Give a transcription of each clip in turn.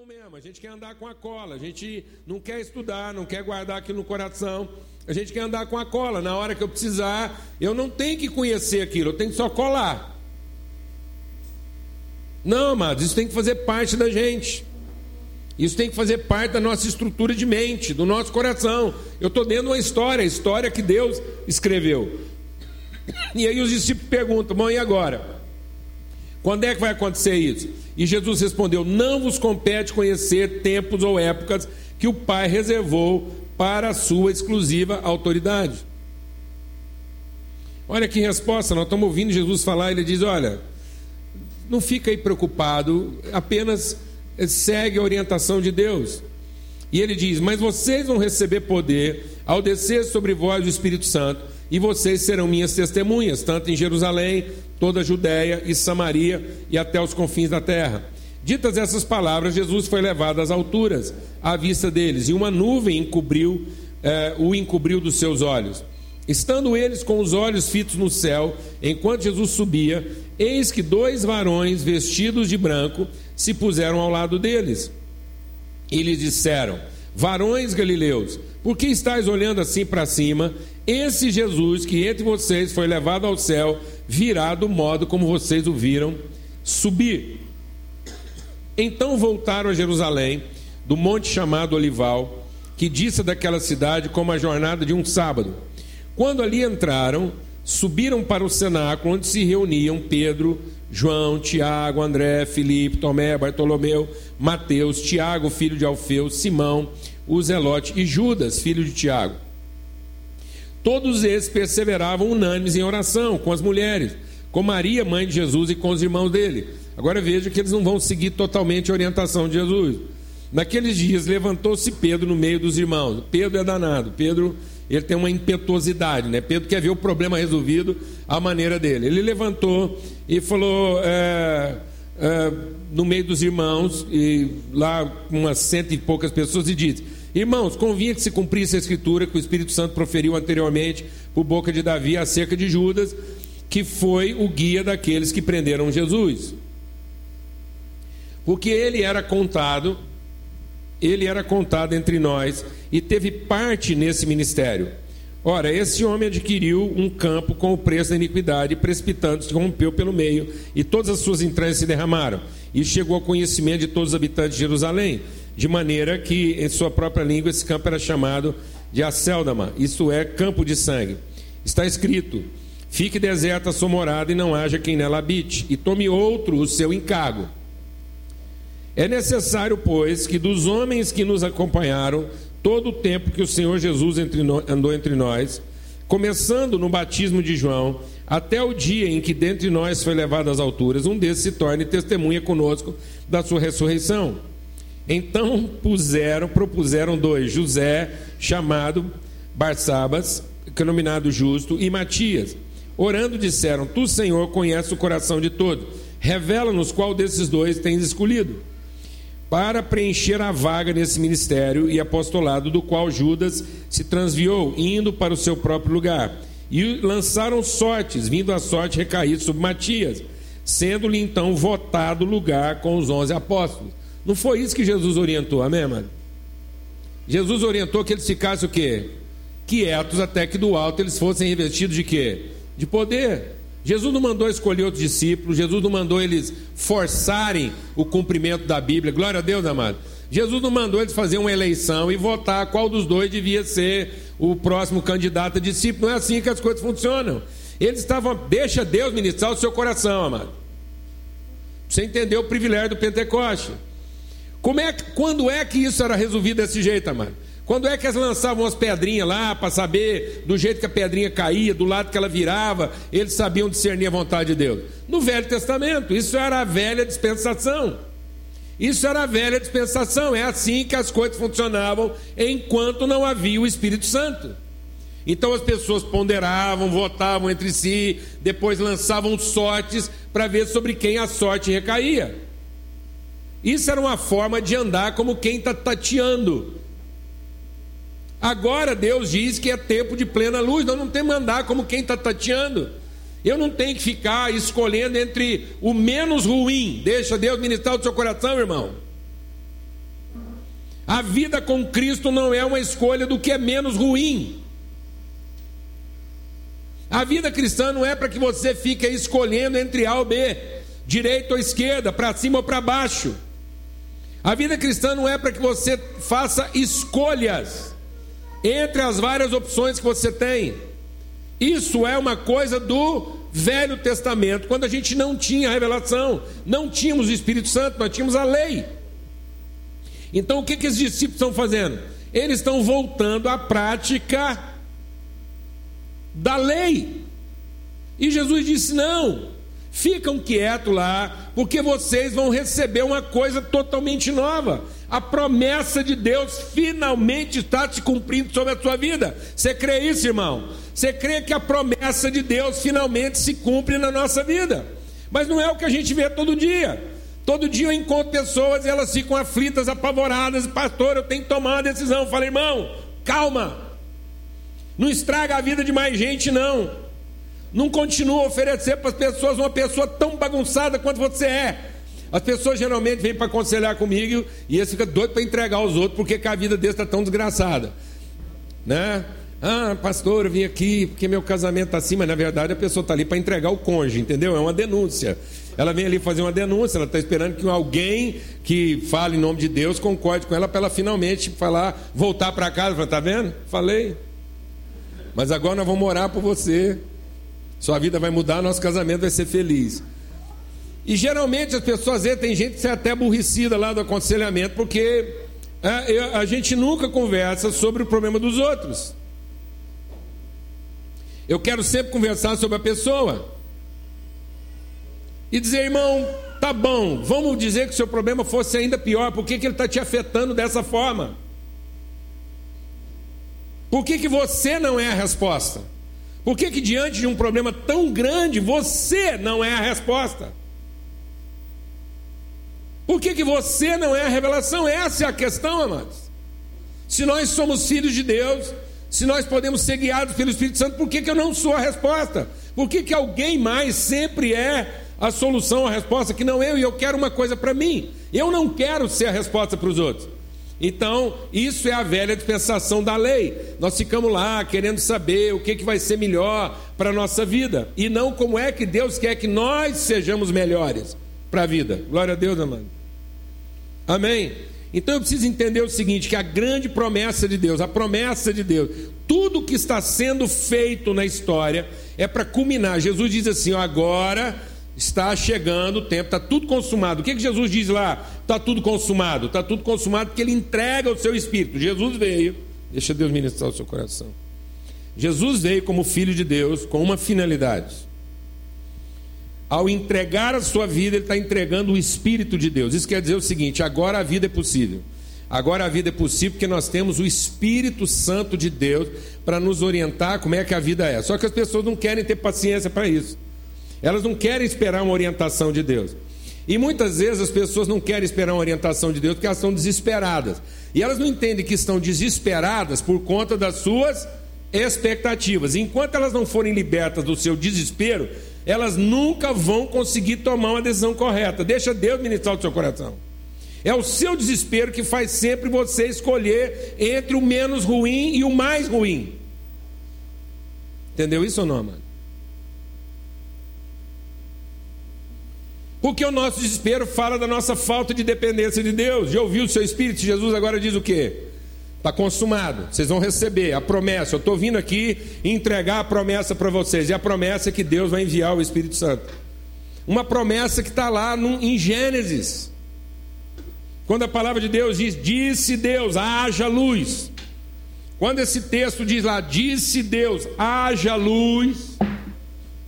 coração mesmo. A gente quer andar com a cola. A gente não quer estudar, não quer guardar aquilo no coração. A gente quer andar com a cola. Na hora que eu precisar, eu não tenho que conhecer aquilo, eu tenho que só colar. Não, amados, isso tem que fazer parte da gente. Isso tem que fazer parte da nossa estrutura de mente, do nosso coração. Eu estou dentro de uma história, a história que Deus escreveu. E aí os discípulos perguntam: bom, e agora? Quando é que vai acontecer isso? E Jesus respondeu: Não vos compete conhecer tempos ou épocas que o Pai reservou para a sua exclusiva autoridade. Olha que resposta, nós estamos ouvindo Jesus falar, ele diz: Olha, não fica aí preocupado, apenas segue a orientação de Deus. E ele diz: Mas vocês vão receber poder ao descer sobre vós o Espírito Santo, e vocês serão minhas testemunhas, tanto em Jerusalém, toda a Judéia e Samaria e até os confins da terra. Ditas essas palavras, Jesus foi levado às alturas, à vista deles, e uma nuvem encobriu, eh, o encobriu dos seus olhos. Estando eles com os olhos fitos no céu, enquanto Jesus subia, eis que dois varões vestidos de branco se puseram ao lado deles. E lhes disseram: Varões galileus, por que estáis olhando assim para cima? Esse Jesus que entre vocês foi levado ao céu, virá do modo como vocês o viram subir. Então voltaram a Jerusalém, do monte chamado Olival, que disse daquela cidade como a jornada de um sábado. Quando ali entraram, subiram para o cenáculo, onde se reuniam Pedro, João, Tiago, André, Filipe, Tomé, Bartolomeu, Mateus, Tiago, filho de Alfeu, Simão, o Zelote e Judas, filho de Tiago. Todos esses perseveravam unânimes em oração com as mulheres, com Maria, mãe de Jesus, e com os irmãos dele. Agora veja que eles não vão seguir totalmente a orientação de Jesus. Naqueles dias levantou-se Pedro no meio dos irmãos. Pedro é danado. Pedro ele tem uma impetuosidade, né? Pedro quer ver o problema resolvido à maneira dele. Ele levantou e falou é, é, no meio dos irmãos, e lá umas cento e poucas pessoas, e disse: Irmãos, convinha que se cumprisse a escritura que o Espírito Santo proferiu anteriormente por boca de Davi acerca de Judas, que foi o guia daqueles que prenderam Jesus. Porque ele era contado ele era contado entre nós e teve parte nesse ministério. Ora, esse homem adquiriu um campo com o preço da iniquidade, precipitando-se, rompeu pelo meio, e todas as suas entranhas se derramaram. E chegou ao conhecimento de todos os habitantes de Jerusalém, de maneira que, em sua própria língua, esse campo era chamado de Aceldama, isto é, campo de sangue. Está escrito: Fique deserta a sua morada e não haja quem nela habite, e tome outro o seu encargo. É necessário, pois, que dos homens que nos acompanharam, todo o tempo que o Senhor Jesus andou entre nós, começando no batismo de João, até o dia em que dentre nós foi levado às alturas, um desses se torne testemunha conosco da sua ressurreição. Então puseram, propuseram dois, José, chamado Barsabas, denominado Justo, e Matias. Orando, disseram: Tu, Senhor, conheces o coração de todos. Revela-nos qual desses dois tens escolhido para preencher a vaga nesse ministério e apostolado do qual Judas se transviou, indo para o seu próprio lugar. E lançaram sortes, vindo a sorte recair sobre Matias, sendo-lhe então votado lugar com os onze apóstolos. Não foi isso que Jesus orientou, amém, mano? Jesus orientou que eles ficassem o quê? Quietos até que do alto eles fossem revestidos de quê? De poder. Jesus não mandou escolher outros discípulos, Jesus não mandou eles forçarem o cumprimento da Bíblia. Glória a Deus, amado. Jesus não mandou eles fazer uma eleição e votar qual dos dois devia ser o próximo candidato a discípulo. Não é assim que as coisas funcionam. Eles estavam, deixa Deus ministrar o seu coração, amado. Você entendeu o privilégio do Pentecoste. Como é, quando é que isso era resolvido desse jeito, amado? Quando é que eles lançavam as pedrinhas lá para saber do jeito que a pedrinha caía, do lado que ela virava, eles sabiam discernir a vontade de Deus? No Velho Testamento, isso era a velha dispensação. Isso era a velha dispensação, é assim que as coisas funcionavam enquanto não havia o Espírito Santo. Então as pessoas ponderavam, votavam entre si, depois lançavam sortes para ver sobre quem a sorte recaía. Isso era uma forma de andar como quem está tateando Agora Deus diz que é tempo de plena luz, nós não temos que andar como quem está tateando. Eu não tenho que ficar escolhendo entre o menos ruim. Deixa Deus ministrar o seu coração, irmão. A vida com Cristo não é uma escolha do que é menos ruim. A vida cristã não é para que você fique escolhendo entre A ou B, direita ou esquerda, para cima ou para baixo. A vida cristã não é para que você faça escolhas entre as várias opções que você tem. Isso é uma coisa do Velho Testamento, quando a gente não tinha revelação, não tínhamos o Espírito Santo, nós tínhamos a lei. Então o que, que os discípulos estão fazendo? Eles estão voltando à prática da lei. E Jesus disse: não, ficam quietos lá, porque vocês vão receber uma coisa totalmente nova. A promessa de Deus finalmente está se cumprindo sobre a sua vida. Você crê isso, irmão? Você crê que a promessa de Deus finalmente se cumpre na nossa vida? Mas não é o que a gente vê todo dia. Todo dia eu encontro pessoas e elas ficam aflitas, apavoradas. Pastor, eu tenho que tomar uma decisão. Eu falo, irmão, calma. Não estraga a vida de mais gente, não. Não continua a oferecer para as pessoas uma pessoa tão bagunçada quanto você é. As pessoas geralmente vêm para aconselhar comigo e eles ficam doidos para entregar aos outros porque a vida deles está tão desgraçada. Né? Ah, pastor, eu vim aqui porque meu casamento está assim, mas na verdade a pessoa está ali para entregar o cônjuge, entendeu? É uma denúncia. Ela vem ali fazer uma denúncia, ela está esperando que alguém que fale em nome de Deus concorde com ela para ela finalmente falar, voltar para casa. Está vendo? Falei. Mas agora nós vamos orar por você. Sua vida vai mudar, nosso casamento vai ser feliz. E geralmente as pessoas, tem gente que é até aborrecida lá do aconselhamento, porque é, a gente nunca conversa sobre o problema dos outros. Eu quero sempre conversar sobre a pessoa. E dizer, irmão, tá bom, vamos dizer que o seu problema fosse ainda pior, por que, que ele está te afetando dessa forma? Por que, que você não é a resposta? Por que, que diante de um problema tão grande você não é a resposta? Por que, que você não é a revelação? Essa é a questão, amados. Se nós somos filhos de Deus, se nós podemos ser guiados pelo Espírito Santo, por que, que eu não sou a resposta? Por que, que alguém mais sempre é a solução, a resposta, que não eu, e eu quero uma coisa para mim? Eu não quero ser a resposta para os outros. Então, isso é a velha dispensação da lei. Nós ficamos lá querendo saber o que, que vai ser melhor para a nossa vida. E não como é que Deus quer que nós sejamos melhores para a vida. Glória a Deus, amado. Amém? Então eu preciso entender o seguinte: que a grande promessa de Deus, a promessa de Deus, tudo que está sendo feito na história é para culminar. Jesus diz assim: ó, agora está chegando o tempo, está tudo consumado. O que, que Jesus diz lá? Está tudo consumado. Está tudo consumado porque ele entrega o seu espírito. Jesus veio, deixa Deus ministrar o seu coração. Jesus veio como filho de Deus com uma finalidade. Ao entregar a sua vida, ele está entregando o Espírito de Deus. Isso quer dizer o seguinte: agora a vida é possível. Agora a vida é possível porque nós temos o Espírito Santo de Deus para nos orientar como é que a vida é. Só que as pessoas não querem ter paciência para isso. Elas não querem esperar uma orientação de Deus. E muitas vezes as pessoas não querem esperar uma orientação de Deus porque elas estão desesperadas. E elas não entendem que estão desesperadas por conta das suas expectativas. Enquanto elas não forem libertas do seu desespero, elas nunca vão conseguir tomar uma decisão correta. Deixa Deus ministrar o seu coração. É o seu desespero que faz sempre você escolher entre o menos ruim e o mais ruim. Entendeu isso ou não, mano? Porque o nosso desespero fala da nossa falta de dependência de Deus. Já ouviu o seu Espírito? Jesus agora diz o quê? Está consumado, vocês vão receber a promessa. Eu estou vindo aqui entregar a promessa para vocês. E a promessa é que Deus vai enviar o Espírito Santo. Uma promessa que está lá no, em Gênesis. Quando a palavra de Deus diz: Disse Deus, haja luz. Quando esse texto diz lá: Disse Deus, haja luz.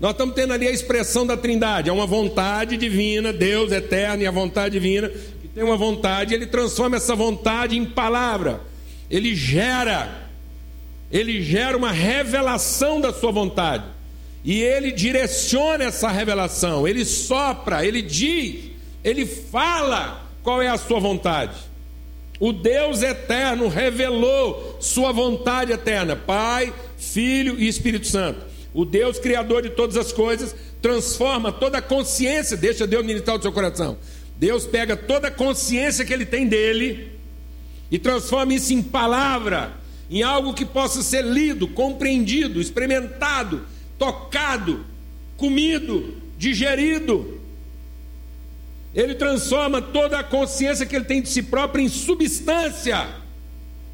Nós estamos tendo ali a expressão da Trindade, é uma vontade divina, Deus eterno e a vontade divina, que tem uma vontade, ele transforma essa vontade em palavra. Ele gera, ele gera uma revelação da sua vontade. E ele direciona essa revelação, ele sopra, ele diz, ele fala qual é a sua vontade. O Deus eterno revelou sua vontade eterna, Pai, Filho e Espírito Santo. O Deus criador de todas as coisas transforma toda a consciência, deixa Deus ministrar o seu coração. Deus pega toda a consciência que ele tem dele e transforma isso em palavra, em algo que possa ser lido, compreendido, experimentado, tocado, comido, digerido. Ele transforma toda a consciência que ele tem de si próprio em substância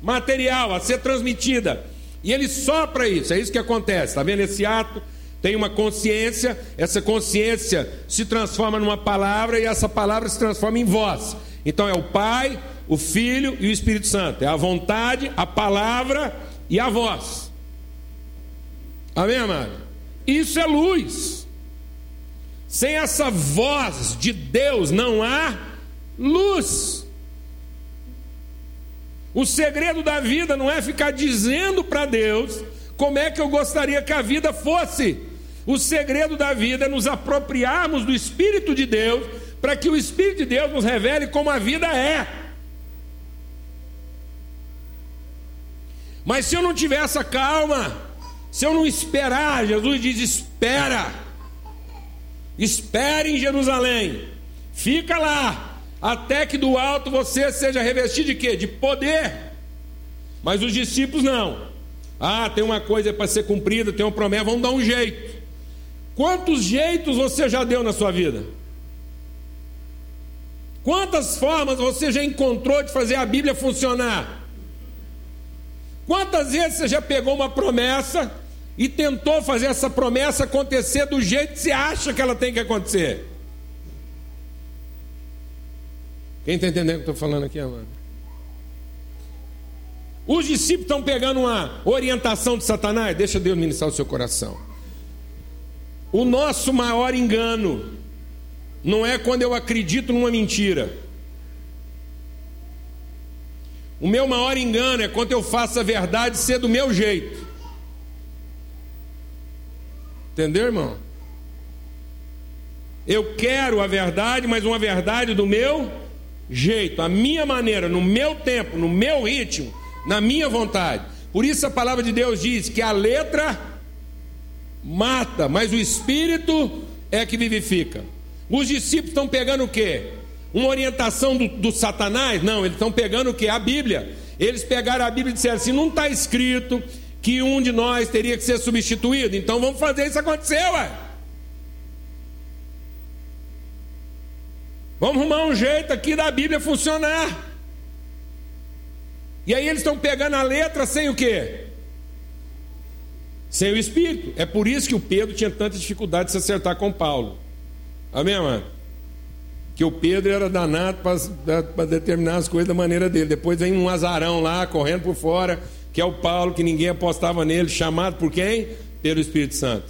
material a ser transmitida. E ele sopra isso, é isso que acontece. Está vendo esse ato? Tem uma consciência, essa consciência se transforma numa palavra e essa palavra se transforma em voz. Então é o Pai, o Filho e o Espírito Santo. É a vontade, a palavra e a voz. Amém, amado? Isso é luz. Sem essa voz de Deus não há luz. O segredo da vida não é ficar dizendo para Deus como é que eu gostaria que a vida fosse. O segredo da vida é nos apropriarmos do Espírito de Deus para que o Espírito de Deus nos revele como a vida é. Mas se eu não tiver essa calma, se eu não esperar, Jesus diz: espera. Espere em Jerusalém. Fica lá, até que do alto você seja revestido de quê? De poder. Mas os discípulos não. Ah, tem uma coisa para ser cumprida, tem uma promessa, vamos dar um jeito. Quantos jeitos você já deu na sua vida? Quantas formas você já encontrou de fazer a Bíblia funcionar? Quantas vezes você já pegou uma promessa e tentou fazer essa promessa acontecer do jeito que você acha que ela tem que acontecer. Quem está entendendo o que eu estou falando aqui, amado? Os discípulos estão pegando uma orientação de Satanás, deixa Deus ministrar o seu coração. O nosso maior engano não é quando eu acredito numa mentira. O meu maior engano é quando eu faço a verdade ser do meu jeito. Entendeu, irmão? Eu quero a verdade, mas uma verdade do meu jeito, a minha maneira, no meu tempo, no meu ritmo, na minha vontade. Por isso a palavra de Deus diz que a letra mata, mas o espírito é que vivifica. Os discípulos estão pegando o quê? Uma orientação do, do Satanás? Não, eles estão pegando o quê? A Bíblia. Eles pegaram a Bíblia e disseram assim: não está escrito que um de nós teria que ser substituído. Então vamos fazer isso acontecer, ué. Vamos arrumar um jeito aqui da Bíblia funcionar. E aí eles estão pegando a letra sem o quê? Sem o Espírito. É por isso que o Pedro tinha tanta dificuldade de se acertar com Paulo. Amém, mano? Que o Pedro era danado para determinar as coisas da maneira dele. Depois vem um azarão lá, correndo por fora que é o Paulo, que ninguém apostava nele, chamado por quem? Pelo Espírito Santo.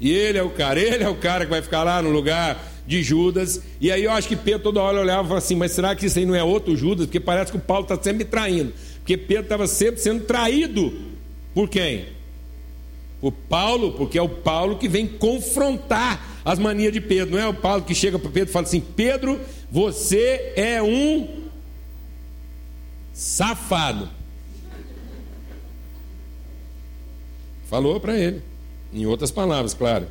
E ele é o cara, ele é o cara que vai ficar lá no lugar de Judas. E aí eu acho que Pedro toda hora olhava e falava assim: mas será que isso aí não é outro Judas? Porque parece que o Paulo está sempre traindo. Porque Pedro estava sempre sendo traído por quem? Por Paulo, porque é o Paulo que vem confrontar as manias de Pedro. Não é o Paulo que chega para Pedro e fala assim: Pedro, você é um safado. Falou para ele, em outras palavras, claro.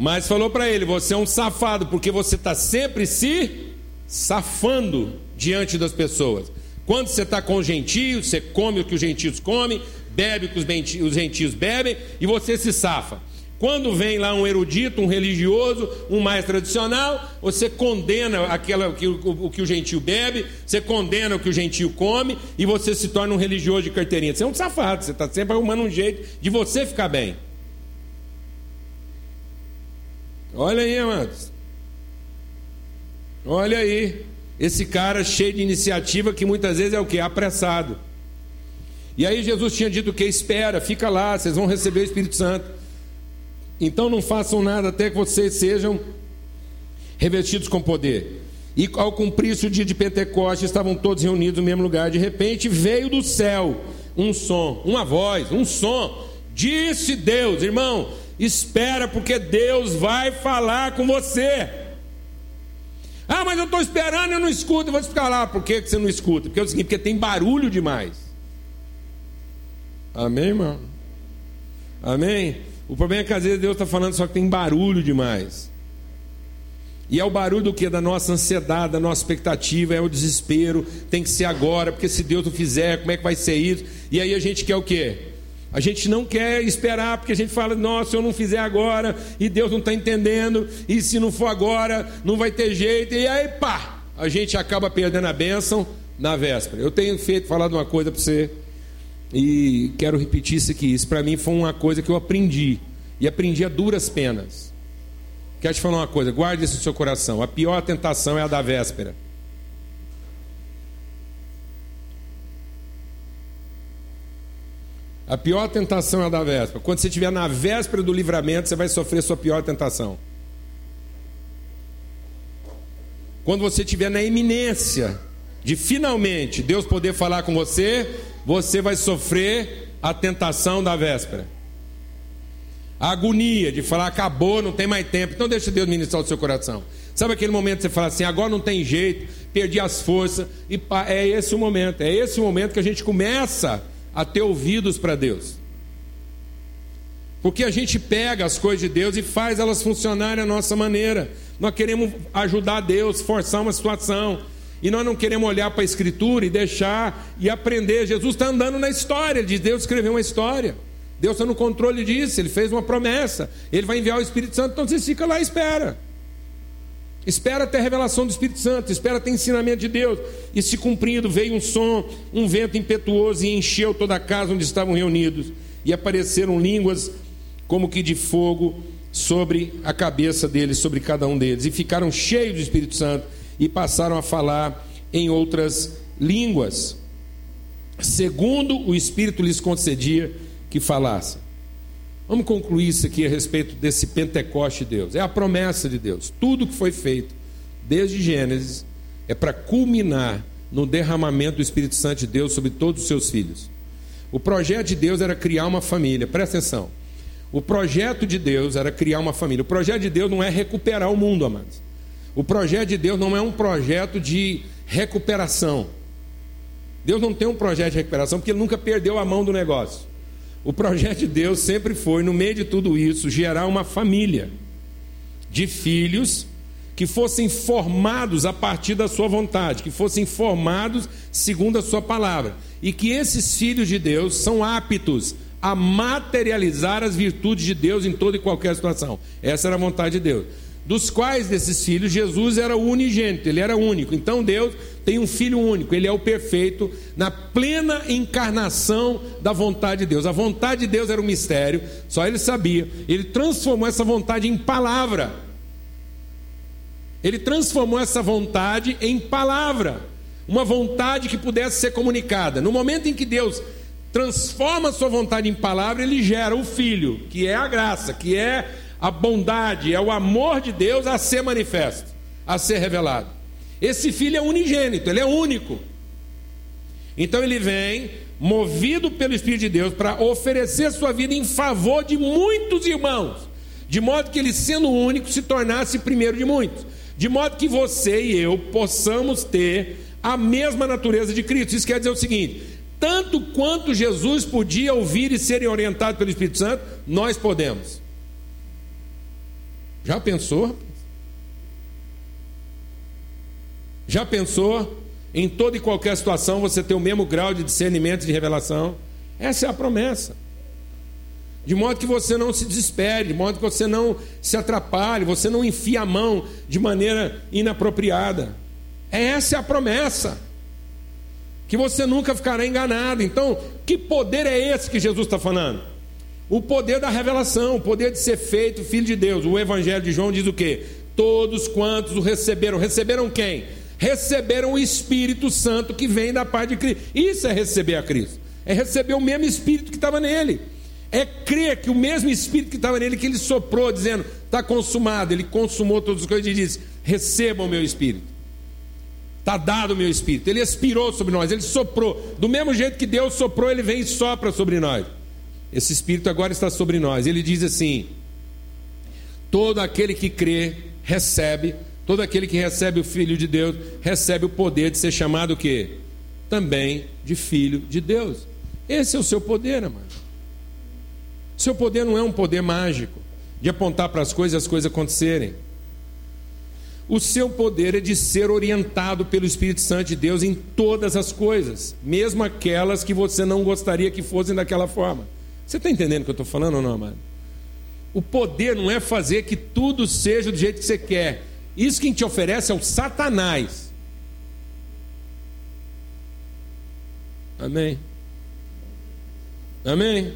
Mas falou para ele: você é um safado, porque você está sempre se safando diante das pessoas. Quando você está com os gentios, você come o que os gentios comem, bebe o que os gentios bebem, e você se safa. Quando vem lá um erudito, um religioso, um mais tradicional, você condena aquela, o, o que o gentio bebe, você condena o que o gentio come e você se torna um religioso de carteirinha. Você é um safado, você está sempre arrumando um jeito de você ficar bem. Olha aí, amados. Olha aí. Esse cara cheio de iniciativa que muitas vezes é o que? Apressado. E aí Jesus tinha dito que espera, fica lá, vocês vão receber o Espírito Santo. Então não façam nada até que vocês sejam revestidos com poder. E ao cumprir-se o dia de Pentecostes, estavam todos reunidos no mesmo lugar. De repente veio do céu um som, uma voz, um som. Disse Deus, irmão, espera, porque Deus vai falar com você. Ah, mas eu estou esperando e eu não escuto. Eu vou explicar lá por que você não escuta. Porque é o seguinte, porque tem barulho demais. Amém, irmão? Amém? O problema é que às vezes Deus está falando só que tem barulho demais. E é o barulho do que? Da nossa ansiedade, da nossa expectativa, é o desespero, tem que ser agora, porque se Deus não fizer, como é que vai ser isso? E aí a gente quer o quê? A gente não quer esperar, porque a gente fala, nossa, se eu não fizer agora, e Deus não está entendendo, e se não for agora, não vai ter jeito, e aí pá, a gente acaba perdendo a bênção na véspera. Eu tenho feito, falado uma coisa para você, e quero repetir isso aqui. Isso para mim foi uma coisa que eu aprendi, e aprendi a duras penas. Quero te falar uma coisa, guarde isso no seu coração. A pior tentação é a da véspera. A pior tentação é a da véspera. Quando você estiver na véspera do livramento, você vai sofrer sua pior tentação. Quando você estiver na iminência de finalmente Deus poder falar com você, você vai sofrer a tentação da véspera a agonia de falar acabou, não tem mais tempo. Então deixa Deus ministrar o seu coração. Sabe aquele momento que você fala assim, agora não tem jeito, perdi as forças, e é esse o momento, é esse o momento que a gente começa a ter ouvidos para Deus. Porque a gente pega as coisas de Deus e faz elas funcionarem à nossa maneira. Nós queremos ajudar Deus, forçar uma situação. E nós não queremos olhar para a Escritura e deixar e aprender. Jesus está andando na história, de Deus escreveu uma história. Deus está no controle disso, ele fez uma promessa, ele vai enviar o Espírito Santo, então você fica lá e espera. Espera até a revelação do Espírito Santo, espera até ensinamento de Deus. E se cumprindo, veio um som, um vento impetuoso e encheu toda a casa onde estavam reunidos. E apareceram línguas como que de fogo sobre a cabeça deles, sobre cada um deles. E ficaram cheios do Espírito Santo e passaram a falar em outras línguas, segundo o Espírito lhes concedia que falasse. Vamos concluir isso aqui a respeito desse Pentecoste de Deus. É a promessa de Deus. Tudo que foi feito desde Gênesis é para culminar no derramamento do Espírito Santo de Deus sobre todos os seus filhos. O projeto de Deus era criar uma família. Presta atenção. O projeto de Deus era criar uma família. O projeto de Deus não é recuperar o mundo, amados. O projeto de Deus não é um projeto de recuperação. Deus não tem um projeto de recuperação porque ele nunca perdeu a mão do negócio. O projeto de Deus sempre foi, no meio de tudo isso, gerar uma família de filhos que fossem formados a partir da sua vontade, que fossem formados segundo a sua palavra, e que esses filhos de Deus são aptos a materializar as virtudes de Deus em toda e qualquer situação. Essa era a vontade de Deus dos quais desses filhos Jesus era o unigênito, ele era único. Então Deus tem um filho único, ele é o perfeito na plena encarnação da vontade de Deus. A vontade de Deus era um mistério, só ele sabia. Ele transformou essa vontade em palavra. Ele transformou essa vontade em palavra, uma vontade que pudesse ser comunicada. No momento em que Deus transforma a sua vontade em palavra, ele gera o filho, que é a graça, que é a bondade, é o amor de Deus a ser manifesto, a ser revelado. Esse filho é unigênito, ele é único. Então ele vem, movido pelo Espírito de Deus, para oferecer sua vida em favor de muitos irmãos, de modo que ele, sendo único, se tornasse primeiro de muitos, de modo que você e eu possamos ter a mesma natureza de Cristo. Isso quer dizer o seguinte: tanto quanto Jesus podia ouvir e ser orientado pelo Espírito Santo, nós podemos. Já pensou? Já pensou em toda e qualquer situação você ter o mesmo grau de discernimento e de revelação? Essa é a promessa. De modo que você não se desespere, de modo que você não se atrapalhe, você não enfie a mão de maneira inapropriada. Essa é a promessa. Que você nunca ficará enganado. Então, que poder é esse que Jesus está falando? O poder da revelação, o poder de ser feito filho de Deus. O Evangelho de João diz o quê? Todos quantos o receberam. Receberam quem? Receberam o Espírito Santo que vem da parte de Cristo. Isso é receber a Cristo. É receber o mesmo Espírito que estava nele. É crer que o mesmo Espírito que estava nele, que ele soprou, dizendo, está consumado. Ele consumou todas as coisas e disse: recebam o meu Espírito. Está dado o meu Espírito. Ele expirou sobre nós, ele soprou. Do mesmo jeito que Deus soprou, ele vem e sopra sobre nós. Esse Espírito agora está sobre nós. Ele diz assim: todo aquele que crê, recebe, todo aquele que recebe o Filho de Deus, recebe o poder de ser chamado o quê? Também de filho de Deus. Esse é o seu poder, amado. Seu poder não é um poder mágico, de apontar para as coisas e as coisas acontecerem. O seu poder é de ser orientado pelo Espírito Santo de Deus em todas as coisas, mesmo aquelas que você não gostaria que fossem daquela forma. Você está entendendo o que eu estou falando ou não, amado? O poder não é fazer que tudo seja do jeito que você quer. Isso quem te oferece é o Satanás. Amém. Amém.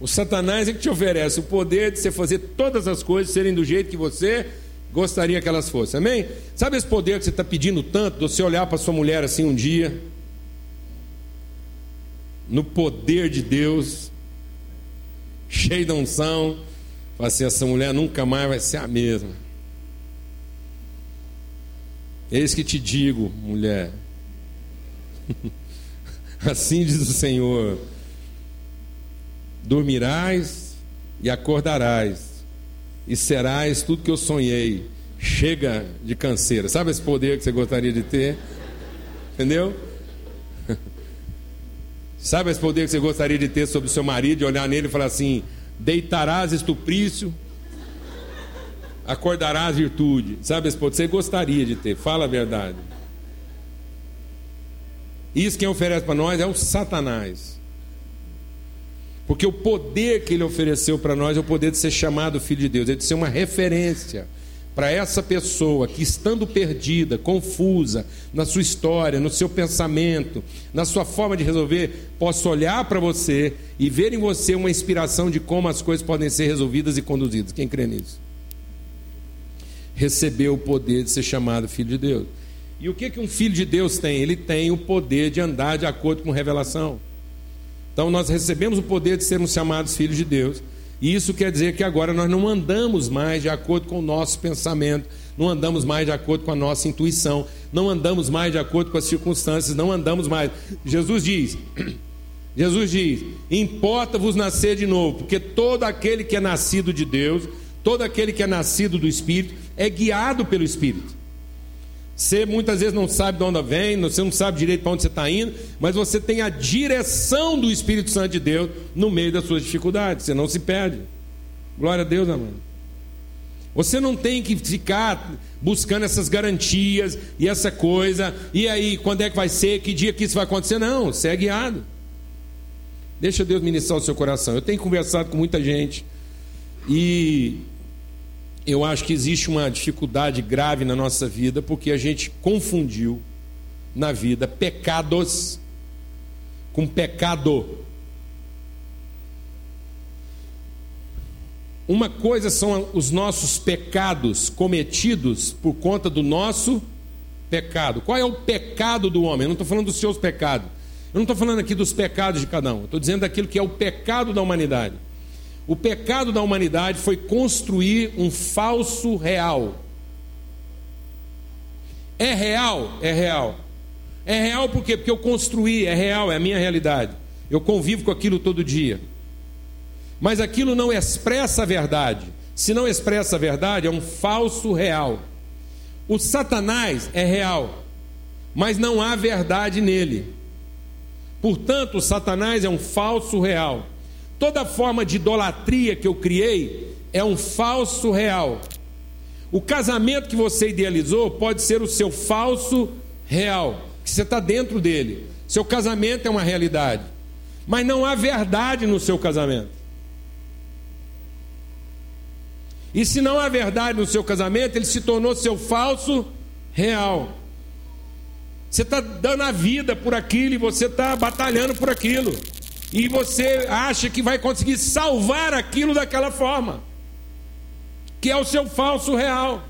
O Satanás é que te oferece o poder de você fazer todas as coisas serem do jeito que você gostaria que elas fossem. Amém? Sabe esse poder que você está pedindo tanto, de você olhar para sua mulher assim um dia, no poder de Deus, cheio de unção, falar assim: essa mulher nunca mais vai ser a mesma. Eis que te digo, mulher, assim diz o Senhor: dormirás e acordarás e serás tudo que eu sonhei. Chega de canseira. Sabe esse poder que você gostaria de ter? Entendeu? Sabe esse poder que você gostaria de ter sobre o seu marido, de olhar nele e falar assim: deitarás estuprício, acordarás virtude. Sabe esse poder? Você gostaria de ter, fala a verdade. Isso quem oferece para nós é o Satanás. Porque o poder que ele ofereceu para nós é o poder de ser chamado filho de Deus, é de ser uma referência para essa pessoa que, estando perdida, confusa na sua história, no seu pensamento, na sua forma de resolver, possa olhar para você e ver em você uma inspiração de como as coisas podem ser resolvidas e conduzidas. Quem crê nisso? Recebeu o poder de ser chamado filho de Deus. E o que, que um filho de Deus tem? Ele tem o poder de andar de acordo com revelação. Então nós recebemos o poder de sermos chamados filhos de Deus. E isso quer dizer que agora nós não andamos mais de acordo com o nosso pensamento, não andamos mais de acordo com a nossa intuição, não andamos mais de acordo com as circunstâncias, não andamos mais. Jesus diz: Jesus diz: Importa-vos nascer de novo, porque todo aquele que é nascido de Deus, todo aquele que é nascido do Espírito, é guiado pelo Espírito. Você muitas vezes não sabe de onde vem, você não sabe direito para onde você está indo, mas você tem a direção do Espírito Santo de Deus no meio das suas dificuldades, você não se perde. Glória a Deus, amado. Você não tem que ficar buscando essas garantias e essa coisa, e aí, quando é que vai ser, que dia que isso vai acontecer? Não, você é guiado. Deixa Deus ministrar o seu coração. Eu tenho conversado com muita gente e eu acho que existe uma dificuldade grave na nossa vida porque a gente confundiu na vida pecados com pecado. Uma coisa são os nossos pecados cometidos por conta do nosso pecado. Qual é o pecado do homem? Eu não estou falando dos seus pecados. Eu não estou falando aqui dos pecados de cada um. Estou dizendo daquilo que é o pecado da humanidade. O pecado da humanidade foi construir um falso real. É real? É real. É real por quê? Porque eu construí, é real, é a minha realidade. Eu convivo com aquilo todo dia. Mas aquilo não expressa a verdade. Se não expressa a verdade, é um falso real. O Satanás é real, mas não há verdade nele. Portanto, o Satanás é um falso real. Toda forma de idolatria que eu criei é um falso real. O casamento que você idealizou pode ser o seu falso real, que você está dentro dele. Seu casamento é uma realidade, mas não há verdade no seu casamento. E se não há verdade no seu casamento, ele se tornou seu falso real. Você está dando a vida por aquilo e você está batalhando por aquilo e você acha que vai conseguir salvar aquilo daquela forma, que é o seu falso real.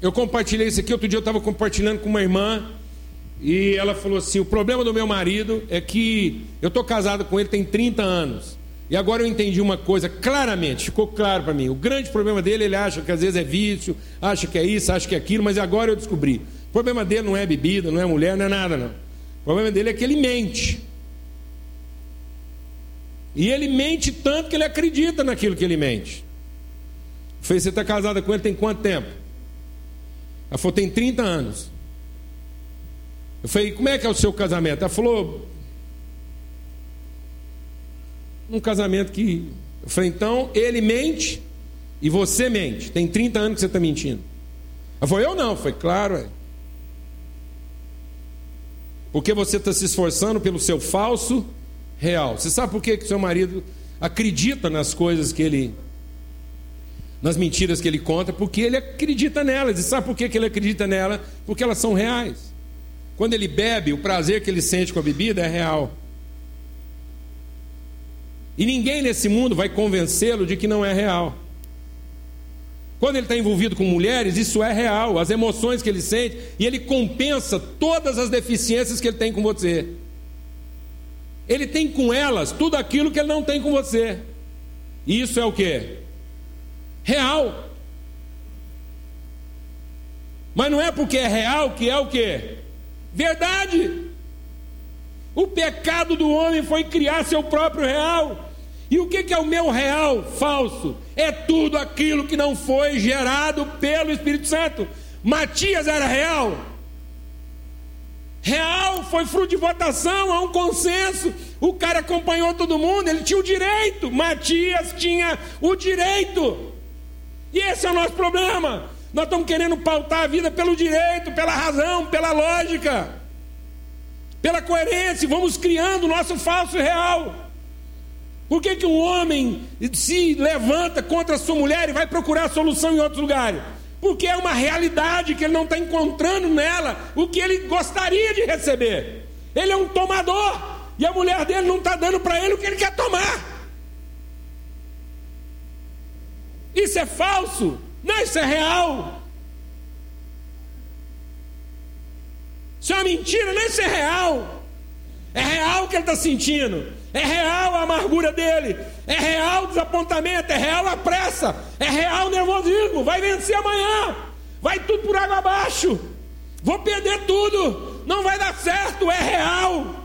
Eu compartilhei isso aqui, outro dia eu estava compartilhando com uma irmã, e ela falou assim: o problema do meu marido é que eu estou casado com ele tem 30 anos. E agora eu entendi uma coisa claramente, ficou claro para mim. O grande problema dele, ele acha que às vezes é vício, acha que é isso, acha que é aquilo, mas agora eu descobri. O problema dele não é bebida, não é mulher, não é nada, não. O problema dele é que ele mente. E ele mente tanto que ele acredita naquilo que ele mente. Falei, você está casada com ele tem quanto tempo? Ela falou, tem 30 anos. Eu falei, como é que é o seu casamento? Ela falou, um casamento que. Eu falei, então ele mente E você mente. Tem 30 anos que você está mentindo. Ela falou, eu não. Foi claro, é. Porque você está se esforçando pelo seu falso real. Você sabe por que, seu marido acredita nas coisas que ele. nas mentiras que ele conta? Porque ele acredita nelas. E sabe por que, que ele acredita nelas? Porque elas são reais. Quando ele bebe, o prazer que ele sente com a bebida é real. E ninguém nesse mundo vai convencê-lo de que não é real. Quando ele está envolvido com mulheres, isso é real, as emoções que ele sente, e ele compensa todas as deficiências que ele tem com você. Ele tem com elas tudo aquilo que ele não tem com você. E isso é o que? Real. Mas não é porque é real que é o que? Verdade. O pecado do homem foi criar seu próprio real. E o que é o meu real falso? É tudo aquilo que não foi gerado pelo Espírito Santo. Matias era real. Real foi fruto de votação, há um consenso. O cara acompanhou todo mundo, ele tinha o direito. Matias tinha o direito. E esse é o nosso problema. Nós estamos querendo pautar a vida pelo direito, pela razão, pela lógica, pela coerência. Vamos criando o nosso falso real. Por que, que um homem se levanta contra a sua mulher e vai procurar solução em outro lugar? Porque é uma realidade que ele não está encontrando nela o que ele gostaria de receber. Ele é um tomador e a mulher dele não está dando para ele o que ele quer tomar. Isso é falso? Não, isso é real. Isso é uma mentira, não, isso é real. É real o que ele está sentindo. É real a amargura dele, é real o desapontamento, é real a pressa, é real o nervosismo. Vai vencer amanhã, vai tudo por água abaixo, vou perder tudo, não vai dar certo, é real.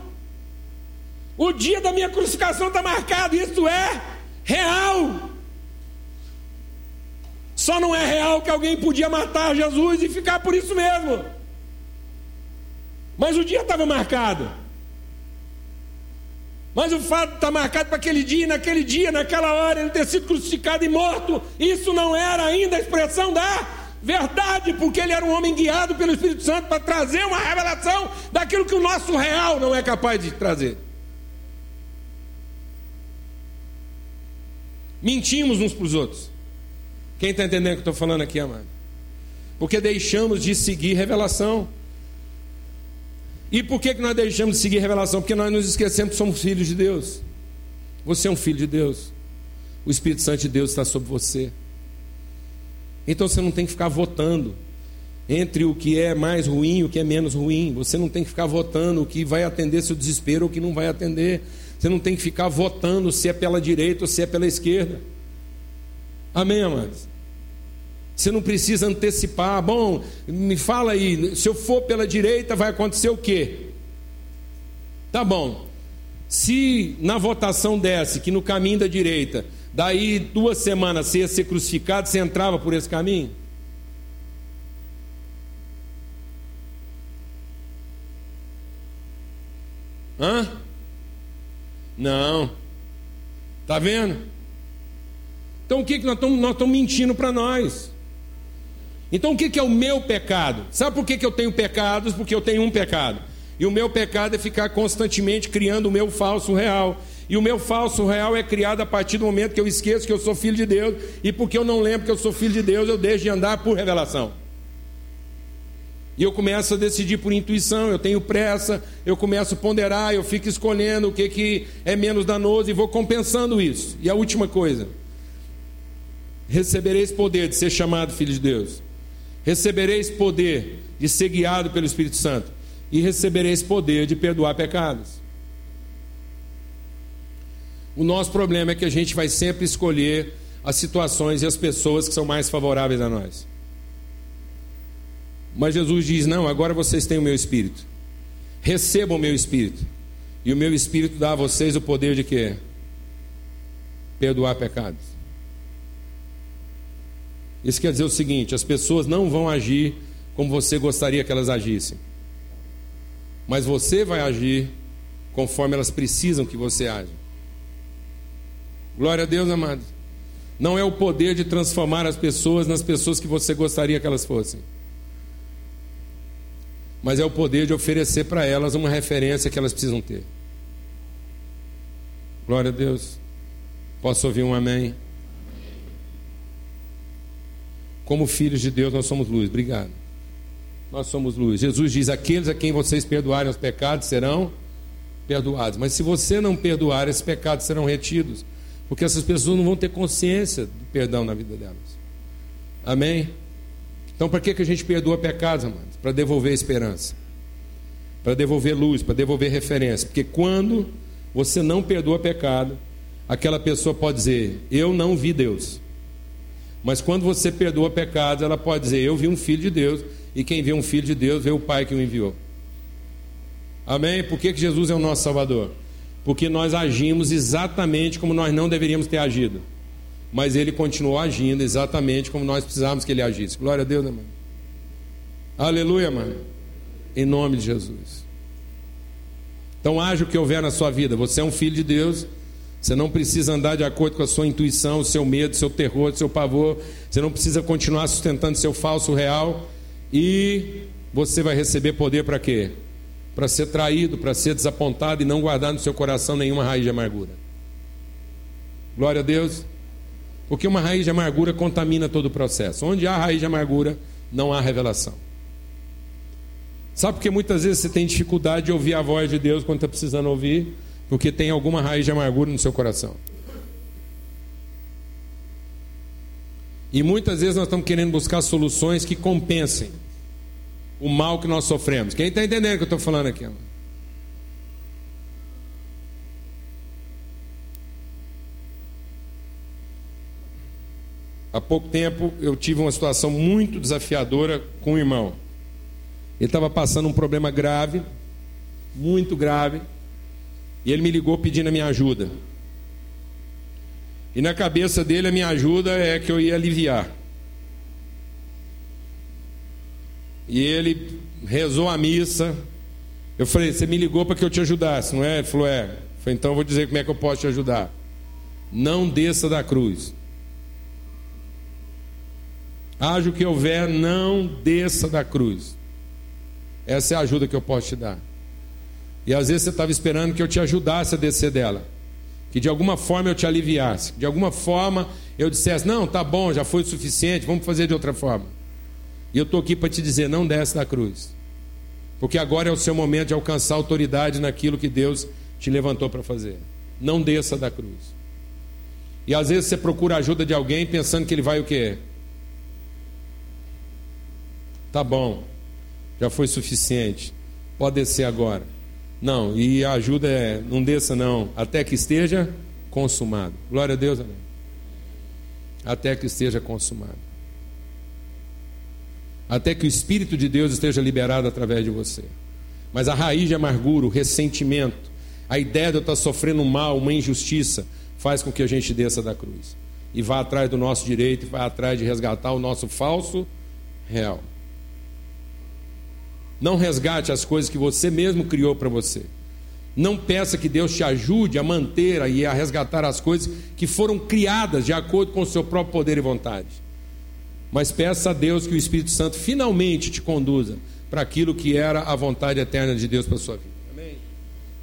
O dia da minha crucificação está marcado, isso é real. Só não é real que alguém podia matar Jesus e ficar por isso mesmo. Mas o dia estava marcado. Mas o fato está marcado para aquele dia, naquele dia, naquela hora, ele ter sido crucificado e morto. Isso não era ainda a expressão da verdade, porque ele era um homem guiado pelo Espírito Santo para trazer uma revelação daquilo que o nosso real não é capaz de trazer. Mentimos uns para os outros. Quem está entendendo o que eu estou falando aqui, amado? Porque deixamos de seguir revelação. E por que, que nós deixamos de seguir revelação? Porque nós nos esquecemos que somos filhos de Deus. Você é um filho de Deus. O Espírito Santo de Deus está sobre você. Então você não tem que ficar votando entre o que é mais ruim e o que é menos ruim. Você não tem que ficar votando o que vai atender seu desespero ou o que não vai atender. Você não tem que ficar votando se é pela direita ou se é pela esquerda. Amém, amados? Você não precisa antecipar. Bom, me fala aí, se eu for pela direita, vai acontecer o quê? Tá bom. Se na votação desse que no caminho da direita, daí duas semanas você ia ser crucificado, você entrava por esse caminho? Hã? Não. Tá vendo? Então o que, que nós estamos nós mentindo para nós? Então o que é o meu pecado? Sabe por que eu tenho pecados? Porque eu tenho um pecado. E o meu pecado é ficar constantemente criando o meu falso real. E o meu falso real é criado a partir do momento que eu esqueço que eu sou filho de Deus. E porque eu não lembro que eu sou filho de Deus, eu deixo de andar por revelação. E eu começo a decidir por intuição, eu tenho pressa, eu começo a ponderar, eu fico escolhendo o que, que é menos danoso e vou compensando isso. E a última coisa: recebereis poder de ser chamado filho de Deus recebereis poder de ser guiado pelo Espírito Santo e recebereis poder de perdoar pecados. O nosso problema é que a gente vai sempre escolher as situações e as pessoas que são mais favoráveis a nós. Mas Jesus diz: Não, agora vocês têm o meu espírito. Recebam o meu espírito. E o meu espírito dá a vocês o poder de quê? Perdoar pecados. Isso quer dizer o seguinte: as pessoas não vão agir como você gostaria que elas agissem, mas você vai agir conforme elas precisam que você haja. Glória a Deus, amados. Não é o poder de transformar as pessoas nas pessoas que você gostaria que elas fossem. Mas é o poder de oferecer para elas uma referência que elas precisam ter. Glória a Deus. Posso ouvir um amém? Como filhos de Deus, nós somos luz. Obrigado. Nós somos luz. Jesus diz: Aqueles a quem vocês perdoarem os pecados serão perdoados. Mas se você não perdoar, esses pecados serão retidos. Porque essas pessoas não vão ter consciência do perdão na vida delas. Amém? Então, para que, que a gente perdoa pecados, amados? Para devolver esperança, para devolver luz, para devolver referência. Porque quando você não perdoa pecado, aquela pessoa pode dizer: Eu não vi Deus. Mas quando você perdoa pecados, ela pode dizer: Eu vi um filho de Deus, e quem vê um filho de Deus vê o Pai que o enviou. Amém? Por que, que Jesus é o nosso Salvador? Porque nós agimos exatamente como nós não deveríamos ter agido. Mas ele continuou agindo exatamente como nós precisávamos que ele agisse. Glória a Deus, mano? Aleluia, mano. Em nome de Jesus. Então, haja o que houver na sua vida. Você é um filho de Deus. Você não precisa andar de acordo com a sua intuição, o seu medo, o seu terror, o seu pavor. Você não precisa continuar sustentando seu falso real. E você vai receber poder para quê? Para ser traído, para ser desapontado e não guardar no seu coração nenhuma raiz de amargura. Glória a Deus. Porque uma raiz de amargura contamina todo o processo. Onde há raiz de amargura, não há revelação. Sabe por que muitas vezes você tem dificuldade de ouvir a voz de Deus quando está precisando ouvir? Porque tem alguma raiz de amargura no seu coração. E muitas vezes nós estamos querendo buscar soluções que compensem o mal que nós sofremos. Quem está entendendo o que eu estou falando aqui? Há pouco tempo eu tive uma situação muito desafiadora com um irmão. Ele estava passando um problema grave, muito grave. E ele me ligou pedindo a minha ajuda. E na cabeça dele a minha ajuda é que eu ia aliviar. E ele rezou a missa. Eu falei, você me ligou para que eu te ajudasse, não é? Ele falou, é. Falei, então eu vou dizer como é que eu posso te ajudar. Não desça da cruz. Haja o que houver, não desça da cruz. Essa é a ajuda que eu posso te dar. E às vezes você estava esperando que eu te ajudasse a descer dela. Que de alguma forma eu te aliviasse. De alguma forma eu dissesse: Não, tá bom, já foi o suficiente, vamos fazer de outra forma. E eu estou aqui para te dizer: Não desce da cruz. Porque agora é o seu momento de alcançar autoridade naquilo que Deus te levantou para fazer. Não desça da cruz. E às vezes você procura a ajuda de alguém pensando que ele vai o quê? Tá bom, já foi suficiente. Pode descer agora. Não, e a ajuda é, não desça não, até que esteja consumado. Glória a Deus, amém. Até que esteja consumado. Até que o Espírito de Deus esteja liberado através de você. Mas a raiz de amargura, o ressentimento, a ideia de eu estar sofrendo mal, uma injustiça, faz com que a gente desça da cruz. E vá atrás do nosso direito, e vá atrás de resgatar o nosso falso real. Não resgate as coisas que você mesmo criou para você. Não peça que Deus te ajude a manter e a resgatar as coisas que foram criadas de acordo com o seu próprio poder e vontade. Mas peça a Deus que o Espírito Santo finalmente te conduza para aquilo que era a vontade eterna de Deus para a sua vida. Amém?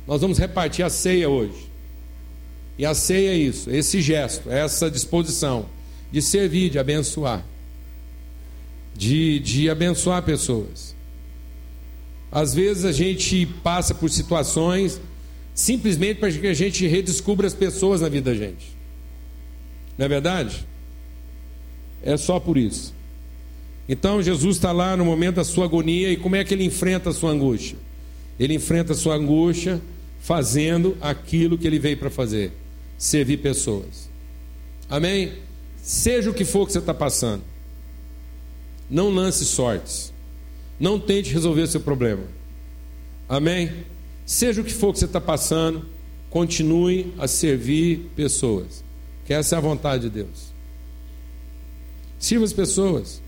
Nós vamos repartir a ceia hoje. E a ceia é isso, esse gesto, essa disposição de servir, de abençoar, de, de abençoar pessoas. Às vezes a gente passa por situações simplesmente para que a gente redescubra as pessoas na vida da gente. Não é verdade? É só por isso. Então Jesus está lá no momento da sua agonia e como é que ele enfrenta a sua angústia? Ele enfrenta a sua angústia fazendo aquilo que ele veio para fazer: servir pessoas. Amém? Seja o que for que você está passando, não lance sortes. Não tente resolver seu problema. Amém? Seja o que for que você está passando, continue a servir pessoas. Que essa é a vontade de Deus. Sirva as pessoas.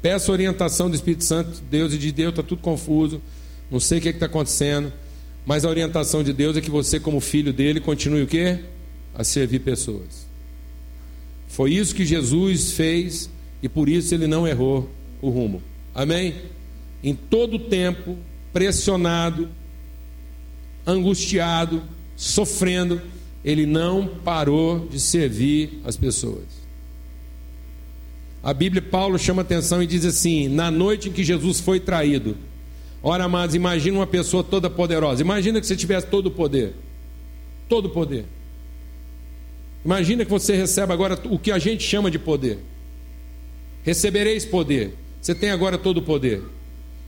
Peça orientação do Espírito Santo de Deus e de Deus, está tudo confuso. Não sei o que é está acontecendo. Mas a orientação de Deus é que você, como filho dele, continue o quê? A servir pessoas. Foi isso que Jesus fez e por isso ele não errou o rumo. Amém? Em todo tempo, pressionado, angustiado, sofrendo, ele não parou de servir as pessoas. A Bíblia, Paulo chama atenção e diz assim: na noite em que Jesus foi traído. Ora, amados, imagina uma pessoa toda poderosa. Imagina que você tivesse todo o poder. Todo o poder. Imagina que você recebe agora o que a gente chama de poder. Recebereis poder. Você tem agora todo o poder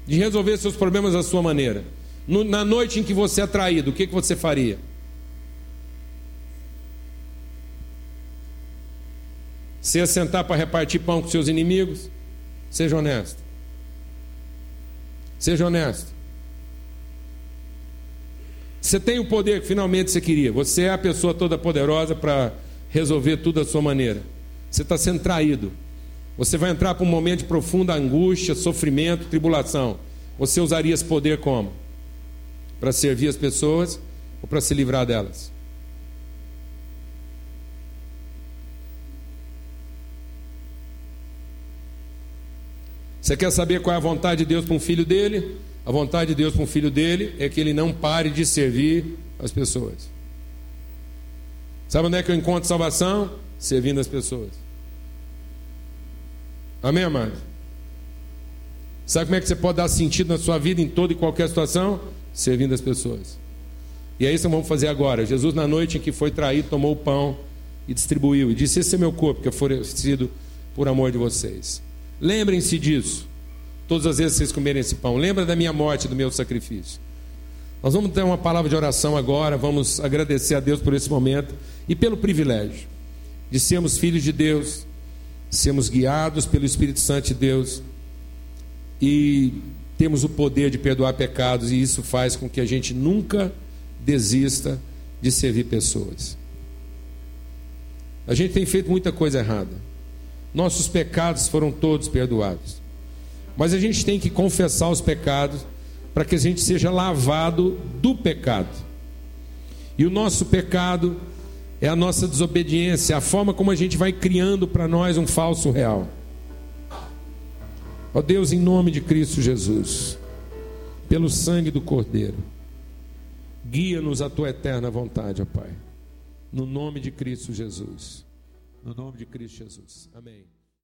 de resolver seus problemas da sua maneira. No, na noite em que você é traído, o que, que você faria? Você ia sentar para repartir pão com seus inimigos? Seja honesto. Seja honesto. Você tem o poder que finalmente você queria. Você é a pessoa toda poderosa para resolver tudo da sua maneira. Você está sendo traído. Você vai entrar para um momento de profunda angústia, sofrimento, tribulação. Você usaria esse poder como? Para servir as pessoas ou para se livrar delas? Você quer saber qual é a vontade de Deus para um filho dele? A vontade de Deus para um filho dele é que ele não pare de servir as pessoas. Sabe onde é que eu encontro salvação? Servindo as pessoas. Amém, amado? Sabe como é que você pode dar sentido na sua vida em toda e qualquer situação? Servindo as pessoas. E é isso que vamos fazer agora. Jesus, na noite em que foi traído, tomou o pão e distribuiu. E disse: Esse é meu corpo, que é oferecido por amor de vocês. Lembrem-se disso. Todas as vezes que vocês comerem esse pão. Lembra da minha morte, do meu sacrifício. Nós vamos ter uma palavra de oração agora. Vamos agradecer a Deus por esse momento e pelo privilégio de sermos filhos de Deus, sermos guiados pelo Espírito Santo de Deus e temos o poder de perdoar pecados, e isso faz com que a gente nunca desista de servir pessoas. A gente tem feito muita coisa errada. Nossos pecados foram todos perdoados. Mas a gente tem que confessar os pecados para que a gente seja lavado do pecado. E o nosso pecado é a nossa desobediência, a forma como a gente vai criando para nós um falso real. Ó Deus, em nome de Cristo Jesus, pelo sangue do Cordeiro, guia-nos à tua eterna vontade, ó Pai. No nome de Cristo Jesus. No nome de Cristo Jesus. Amém.